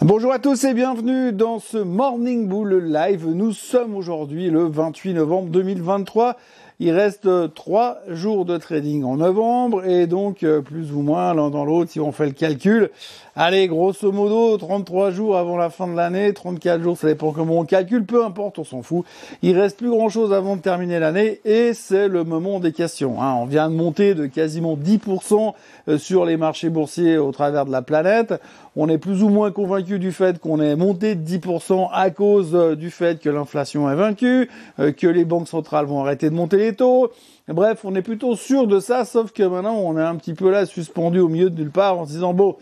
Bonjour à tous et bienvenue dans ce Morning Bull Live. Nous sommes aujourd'hui le 28 novembre 2023. Il reste trois jours de trading en novembre et donc euh, plus ou moins l'un dans l'autre si on fait le calcul. Allez, grosso modo, 33 jours avant la fin de l'année, 34 jours, ça dépend comment on calcule, peu importe, on s'en fout. Il reste plus grand chose avant de terminer l'année et c'est le moment des questions. Hein. On vient de monter de quasiment 10% euh, sur les marchés boursiers au travers de la planète. On est plus ou moins convaincu du fait qu'on est monté de 10% à cause euh, du fait que l'inflation est vaincue, que les banques centrales vont arrêter de monter Bref, on est plutôt sûr de ça, sauf que maintenant on est un petit peu là suspendu au milieu de nulle part en se disant bon,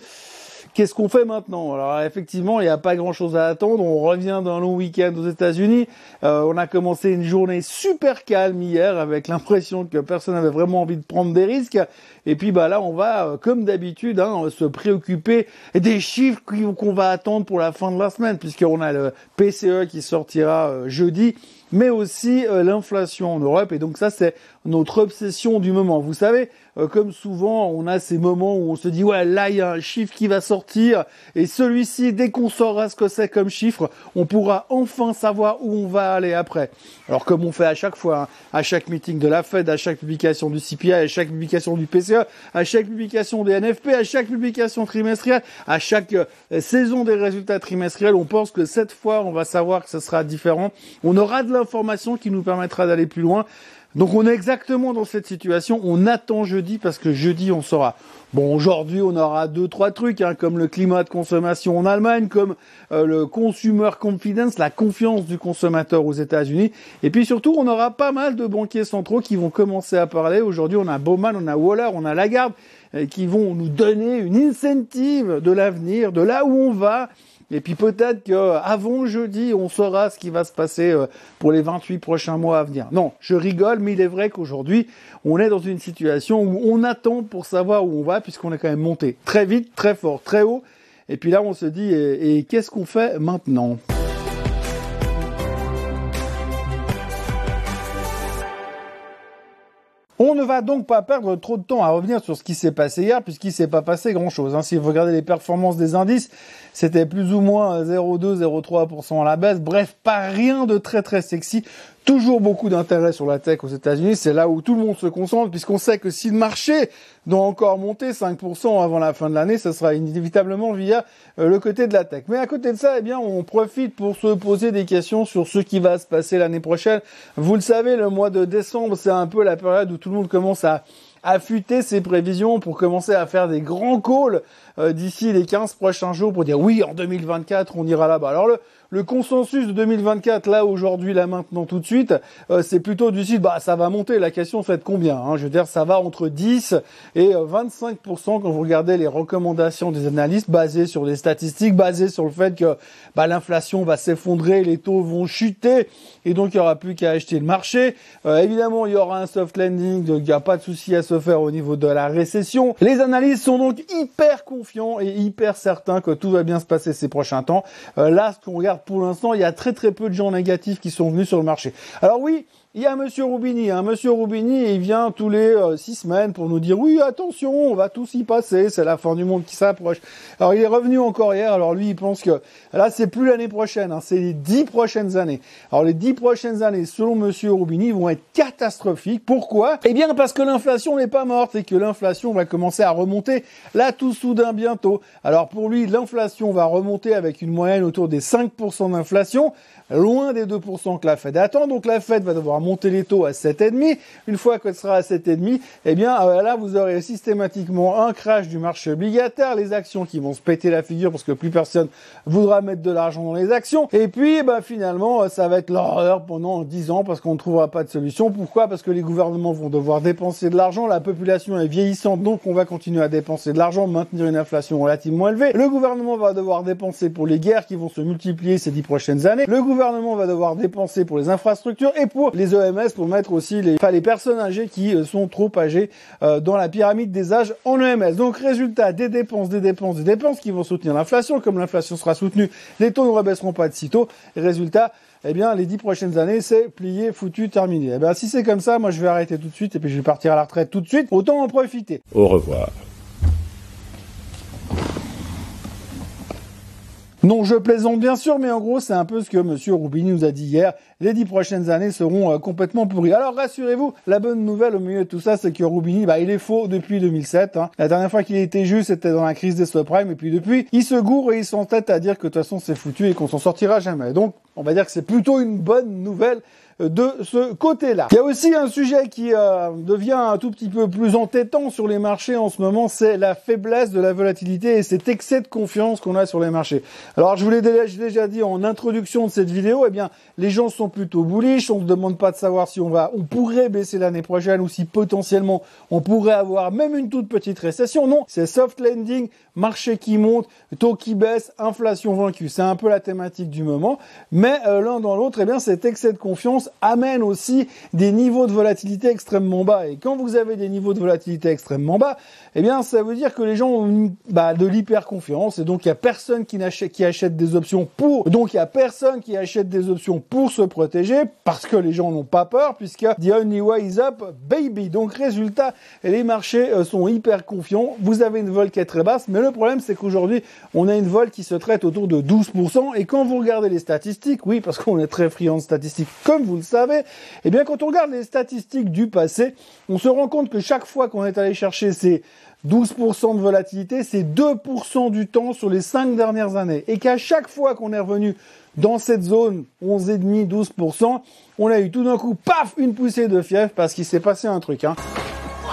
Qu'est-ce qu'on fait maintenant? Alors effectivement, il n'y a pas grand-chose à attendre. On revient d'un long week-end aux États-Unis. Euh, on a commencé une journée super calme hier, avec l'impression que personne n'avait vraiment envie de prendre des risques. Et puis bah là, on va, euh, comme d'habitude, hein, se préoccuper des chiffres qu'on va attendre pour la fin de la semaine, puisqu'on a le PCE qui sortira euh, jeudi mais aussi l'inflation en Europe. Et donc ça, c'est notre obsession du moment. Vous savez, comme souvent, on a ces moments où on se dit, ouais, là, il y a un chiffre qui va sortir, et celui-ci, dès qu'on saura ce que c'est comme chiffre, on pourra enfin savoir où on va aller après. Alors comme on fait à chaque fois, hein, à chaque meeting de la Fed, à chaque publication du CPI, à chaque publication du PCE, à chaque publication des NFP, à chaque publication trimestrielle, à chaque euh, saison des résultats trimestriels, on pense que cette fois, on va savoir que ce sera différent. On aura de l'information qui nous permettra d'aller plus loin. Donc on est exactement dans cette situation. On attend jeudi parce que jeudi on saura. Bon, aujourd'hui on aura deux trois trucs hein, comme le climat de consommation en Allemagne, comme euh, le consumer confidence, la confiance du consommateur aux États-Unis, et puis surtout on aura pas mal de banquiers centraux qui vont commencer à parler. Aujourd'hui on a Bowman, on a Waller, on a Lagarde euh, qui vont nous donner une incentive de l'avenir, de là où on va et puis peut-être qu'avant jeudi, on saura ce qui va se passer euh, pour les 28 prochains mois à venir. Non, je rigole, mais il est vrai qu'aujourd'hui, on est dans une situation où on attend pour savoir où on va, puisqu'on est quand même monté très vite, très fort, très haut. Et puis là, on se dit, et qu'est-ce qu'on fait maintenant? On ne va donc pas perdre trop de temps à revenir sur ce qui s'est passé hier, puisqu'il s'est pas passé grand-chose. Hein. Si vous regardez les performances des indices, c'était plus ou moins 0,2-0,3% à la baisse. Bref, pas rien de très très sexy. Toujours beaucoup d'intérêt sur la tech aux États-Unis. C'est là où tout le monde se concentre, puisqu'on sait que si le marché doit encore monter 5% avant la fin de l'année, ce sera inévitablement via euh, le côté de la tech. Mais à côté de ça, eh bien, on profite pour se poser des questions sur ce qui va se passer l'année prochaine. Vous le savez, le mois de décembre, c'est un peu la période où tout le monde commence à affûter ses prévisions pour commencer à faire des grands calls euh, d'ici les 15 prochains jours pour dire oui, en 2024, on ira là-bas. Alors le, le consensus de 2024, là, aujourd'hui, là, maintenant, tout de suite, euh, c'est plutôt du site, bah, ça va monter. La question, c'est de combien hein? Je veux dire, ça va entre 10 et 25% euh, quand vous regardez les recommandations des analystes basées sur des statistiques, basées sur le fait que bah, l'inflation va s'effondrer, les taux vont chuter, et donc il n'y aura plus qu'à acheter le marché. Euh, évidemment, il y aura un soft landing, donc il n'y a pas de souci à se faire au niveau de la récession. Les analystes sont donc hyper confiants et hyper certains que tout va bien se passer ces prochains temps. là, ce qu'on regarde pour l'instant, il y a très très peu de gens négatifs qui sont venus sur le marché. Alors oui, il y a Monsieur Roubini, hein. Monsieur Roubini, il vient tous les euh, six semaines pour nous dire oui, attention, on va tous y passer, c'est la fin du monde qui s'approche. Alors il est revenu encore hier. Alors lui, il pense que là, c'est plus l'année prochaine, hein, c'est les dix prochaines années. Alors les dix prochaines années, selon Monsieur Roubini, vont être catastrophiques. Pourquoi? Eh bien parce que l'inflation n'est pas morte et que l'inflation va commencer à remonter là tout soudain bientôt. Alors pour lui, l'inflation va remonter avec une moyenne autour des 5% d'inflation, loin des 2% que la Fed attend. Donc la Fed va devoir monter les taux à 7,5. Une fois qu'elle sera à 7,5, eh bien euh, là vous aurez systématiquement un crash du marché obligataire, les actions qui vont se péter la figure parce que plus personne voudra mettre de l'argent dans les actions. Et puis bah, finalement euh, ça va être l'horreur pendant 10 ans parce qu'on ne trouvera pas de solution. Pourquoi? Parce que les gouvernements vont devoir dépenser de l'argent, la population est vieillissante donc on va continuer à dépenser de l'argent, maintenir une inflation relativement élevée. Le gouvernement va devoir dépenser pour les guerres qui vont se multiplier ces 10 prochaines années. Le gouvernement va devoir dépenser pour les infrastructures et pour les EMS pour mettre aussi les, les personnes âgées qui euh, sont trop âgées euh, dans la pyramide des âges en EMS. Donc résultat, des dépenses, des dépenses, des dépenses qui vont soutenir l'inflation. Comme l'inflation sera soutenue, les taux ne rebaisseront pas de sitôt. résultat, eh bien, les dix prochaines années, c'est plié, foutu, terminé. Eh bien, si c'est comme ça, moi, je vais arrêter tout de suite et puis je vais partir à la retraite tout de suite. Autant en profiter. Au revoir. Non, je plaisante bien sûr, mais en gros, c'est un peu ce que Monsieur Roubini nous a dit hier. Les dix prochaines années seront euh, complètement pourries. Alors rassurez-vous, la bonne nouvelle au milieu de tout ça, c'est que Roubini, bah, il est faux depuis 2007. Hein. La dernière fois qu'il était juste, c'était dans la crise des subprimes, et puis depuis, il se gourre et il s'entête à dire que de toute façon c'est foutu et qu'on s'en sortira jamais. Donc, on va dire que c'est plutôt une bonne nouvelle de ce côté-là. Il y a aussi un sujet qui euh, devient un tout petit peu plus entêtant sur les marchés en ce moment, c'est la faiblesse de la volatilité et cet excès de confiance qu'on a sur les marchés. Alors je vous l'ai déjà, dit en introduction de cette vidéo, eh bien les gens sont plutôt bullish, on ne demande pas de savoir si on va, on pourrait baisser l'année prochaine ou si potentiellement on pourrait avoir même une toute petite récession. Non, c'est soft landing, marché qui monte, taux qui baisse, inflation vaincue. C'est un peu la thématique du moment. Mais euh, l'un dans l'autre, eh bien cet excès de confiance amène aussi des niveaux de volatilité extrêmement bas. Et quand vous avez des niveaux de volatilité extrêmement bas, eh bien, ça veut dire que les gens ont bah, de l'hyper confiance et donc il y a personne qui, achète, qui achète des options pour, donc il y a personne qui achète des options pour se protéger parce que les gens n'ont pas peur puisque the only way is up, baby. Donc résultat, les marchés euh, sont hyper confiants. Vous avez une vol qui est très basse, mais le problème c'est qu'aujourd'hui, on a une vol qui se traite autour de 12% et quand vous regardez les statistiques, oui, parce qu'on est très friand de statistiques, comme vous vous le savez, eh bien quand on regarde les statistiques du passé, on se rend compte que chaque fois qu'on est allé chercher ces 12% de volatilité, c'est 2% du temps sur les 5 dernières années. Et qu'à chaque fois qu'on est revenu dans cette zone 11,5, 12%, on a eu tout d'un coup, paf, une poussée de fièvre parce qu'il s'est passé un truc. Hein.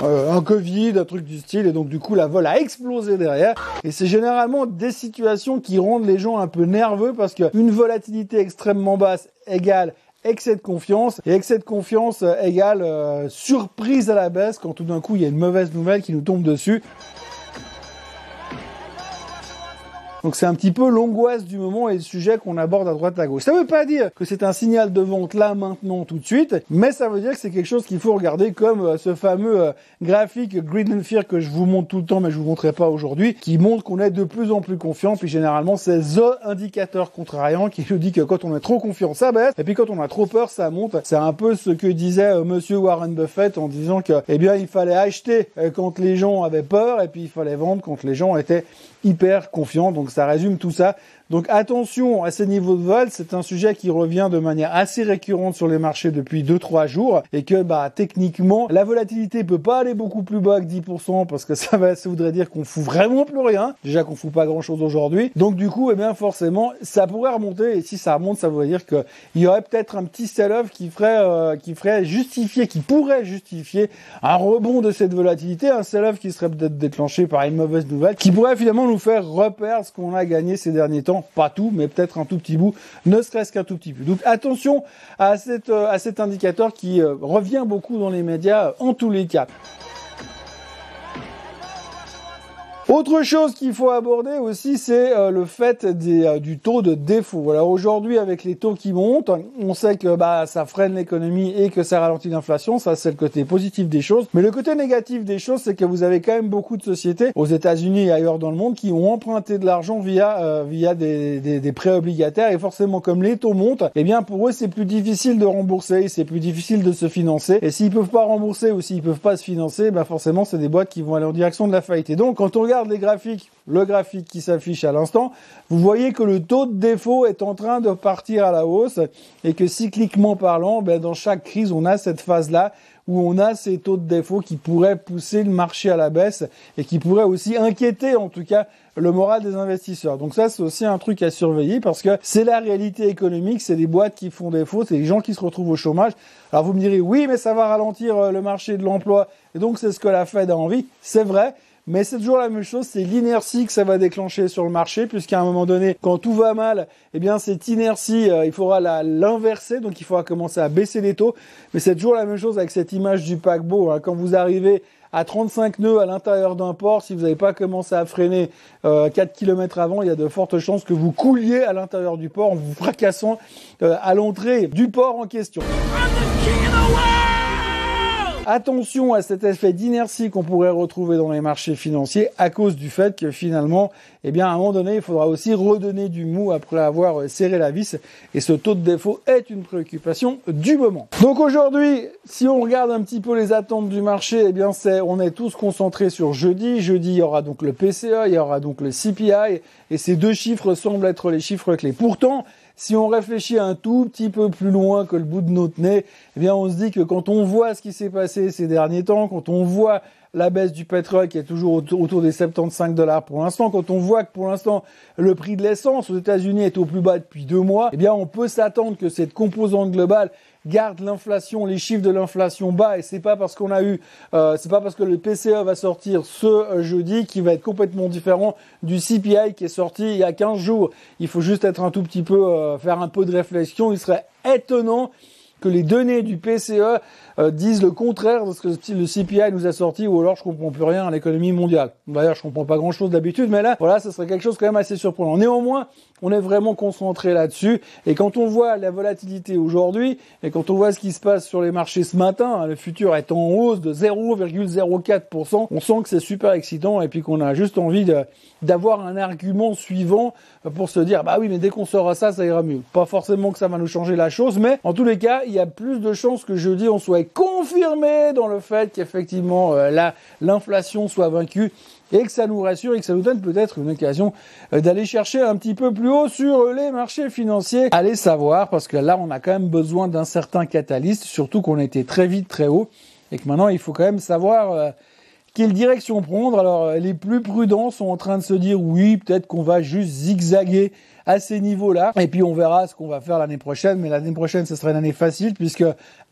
Euh, un Covid, un truc du style, et donc du coup la vol a explosé derrière. Et c'est généralement des situations qui rendent les gens un peu nerveux parce qu'une volatilité extrêmement basse égale excès de confiance et excès de confiance euh, égale euh, surprise à la baisse quand tout d'un coup il y a une mauvaise nouvelle qui nous tombe dessus. Donc c'est un petit peu l'angoisse du moment et le sujet qu'on aborde à droite à gauche. Ça veut pas dire que c'est un signal de vente là maintenant tout de suite, mais ça veut dire que c'est quelque chose qu'il faut regarder comme euh, ce fameux euh, graphique Greed and Fear que je vous montre tout le temps mais je vous montrerai pas aujourd'hui, qui montre qu'on est de plus en plus confiant. Puis généralement c'est the indicateur contrariant qui nous dit que quand on est trop confiant ça baisse et puis quand on a trop peur ça monte. C'est un peu ce que disait euh, Monsieur Warren Buffett en disant que eh bien il fallait acheter quand les gens avaient peur et puis il fallait vendre quand les gens étaient hyper confiants. Ça résume tout ça. Donc attention à ces niveaux de vol, c'est un sujet qui revient de manière assez récurrente sur les marchés depuis 2-3 jours et que bah techniquement la volatilité peut pas aller beaucoup plus bas que 10% parce que ça va ça voudrait dire qu'on fout vraiment plus rien. Déjà qu'on fout pas grand chose aujourd'hui. Donc du coup, eh bien forcément, ça pourrait remonter et si ça remonte, ça voudrait dire qu'il y aurait peut-être un petit sell-off qui ferait euh, qui ferait justifier, qui pourrait justifier un rebond de cette volatilité, un sell-off qui serait peut-être déclenché par une mauvaise nouvelle, qui pourrait finalement nous faire reperdre ce qu'on a gagné ces derniers temps pas tout, mais peut-être un tout petit bout, ne serait-ce qu'un tout petit peu. Donc attention à, euh, cet indicateur qui euh, revient beaucoup dans les médias en tous les cas. Autre chose qu'il faut aborder aussi, c'est euh, le fait des, euh, du taux de défaut. Alors aujourd'hui, avec les taux qui montent, on sait que bah, ça freine l'économie et que ça ralentit l'inflation. Ça, c'est le côté positif des choses. Mais le côté négatif des choses, c'est que vous avez quand même beaucoup de sociétés aux États-Unis et ailleurs dans le monde qui ont emprunté de l'argent via euh, via des, des, des, prêts obligataires. Et forcément, comme les taux montent, eh bien pour eux, c'est plus difficile de rembourser, c'est plus difficile de se financer. Et s'ils peuvent pas rembourser ou s'ils peuvent pas se financer, bah forcément, c'est des boîtes qui vont aller en direction de la faillite. Et donc, quand on regarde les graphiques, le graphique qui s'affiche à l'instant, vous voyez que le taux de défaut est en train de partir à la hausse et que cycliquement parlant, ben, dans chaque crise, on a cette phase-là où on a ces taux de défaut qui pourraient pousser le marché à la baisse et qui pourraient aussi inquiéter en tout cas le moral des investisseurs. Donc ça, c'est aussi un truc à surveiller parce que c'est la réalité économique, c'est des boîtes qui font défaut, c'est des gens qui se retrouvent au chômage. Alors vous me direz, oui, mais ça va ralentir euh, le marché de l'emploi et donc c'est ce que la Fed a envie. C'est vrai, mais c'est toujours la même chose, c'est l'inertie que ça va déclencher sur le marché, puisqu'à un moment donné, quand tout va mal, eh bien cette inertie, euh, il faudra l'inverser, donc il faudra commencer à baisser les taux. Mais c'est toujours la même chose avec cette image du paquebot. Hein. Quand vous arrivez à 35 nœuds à l'intérieur d'un port, si vous n'avez pas commencé à freiner euh, 4 km avant, il y a de fortes chances que vous couliez à l'intérieur du port en vous fracassant euh, à l'entrée du port en question. Attention à cet effet d'inertie qu'on pourrait retrouver dans les marchés financiers à cause du fait que finalement, eh bien, à un moment donné, il faudra aussi redonner du mou après avoir serré la vis. Et ce taux de défaut est une préoccupation du moment. Donc aujourd'hui, si on regarde un petit peu les attentes du marché, eh bien, on est tous concentrés sur jeudi. Jeudi, il y aura donc le PCE, il y aura donc le CPI. Et ces deux chiffres semblent être les chiffres clés. Pourtant, si on réfléchit un tout petit peu plus loin que le bout de notre nez, eh bien on se dit que quand on voit ce qui s'est passé ces derniers temps, quand on voit la baisse du pétrole qui est toujours autour des 75 dollars pour l'instant, quand on voit que pour l'instant le prix de l'essence aux États-Unis est au plus bas depuis deux mois, eh bien on peut s'attendre que cette composante globale garde l'inflation, les chiffres de l'inflation bas et c'est pas parce qu'on a eu, euh, c'est pas parce que le PCE va sortir ce euh, jeudi qui va être complètement différent du CPI qui est sorti il y a 15 jours. Il faut juste être un tout petit peu, euh, faire un peu de réflexion. Il serait étonnant que les données du PCE euh, disent le contraire de ce que le CPI nous a sorti, ou alors je comprends plus rien à l'économie mondiale. D'ailleurs, je comprends pas grand chose d'habitude, mais là, voilà, ce serait quelque chose quand même assez surprenant. Néanmoins, on est vraiment concentré là-dessus, et quand on voit la volatilité aujourd'hui, et quand on voit ce qui se passe sur les marchés ce matin, hein, le futur est en hausse de 0,04%, on sent que c'est super excitant, et puis qu'on a juste envie d'avoir un argument suivant pour se dire, bah oui, mais dès qu'on à ça, ça ira mieux. Pas forcément que ça va nous changer la chose, mais en tous les cas, il y a plus de chances que jeudi on soit confirmé dans le fait qu'effectivement euh, l'inflation soit vaincue et que ça nous rassure et que ça nous donne peut-être une occasion euh, d'aller chercher un petit peu plus haut sur les marchés financiers. Allez savoir, parce que là, on a quand même besoin d'un certain catalyste, surtout qu'on était très vite très haut et que maintenant, il faut quand même savoir euh, quelle direction prendre. Alors, les plus prudents sont en train de se dire oui, peut-être qu'on va juste zigzaguer à ces niveaux-là. Et puis on verra ce qu'on va faire l'année prochaine. Mais l'année prochaine, ce sera une année facile puisque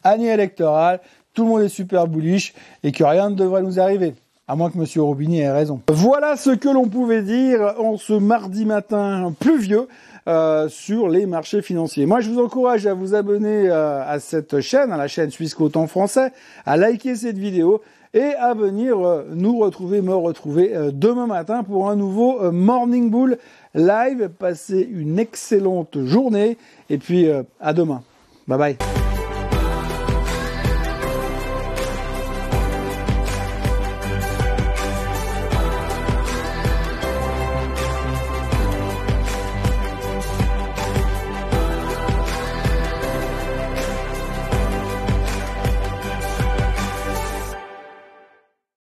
année électorale, tout le monde est super bullish et que rien ne devrait nous arriver. À moins que M. Robini ait raison. Voilà ce que l'on pouvait dire en ce mardi matin pluvieux. Euh, sur les marchés financiers. Moi, je vous encourage à vous abonner euh, à cette chaîne, à la chaîne Suisse en français, à liker cette vidéo et à venir euh, nous retrouver, me retrouver demain matin pour un nouveau Morning Bull live. Passez une excellente journée et puis à demain. Bye bye.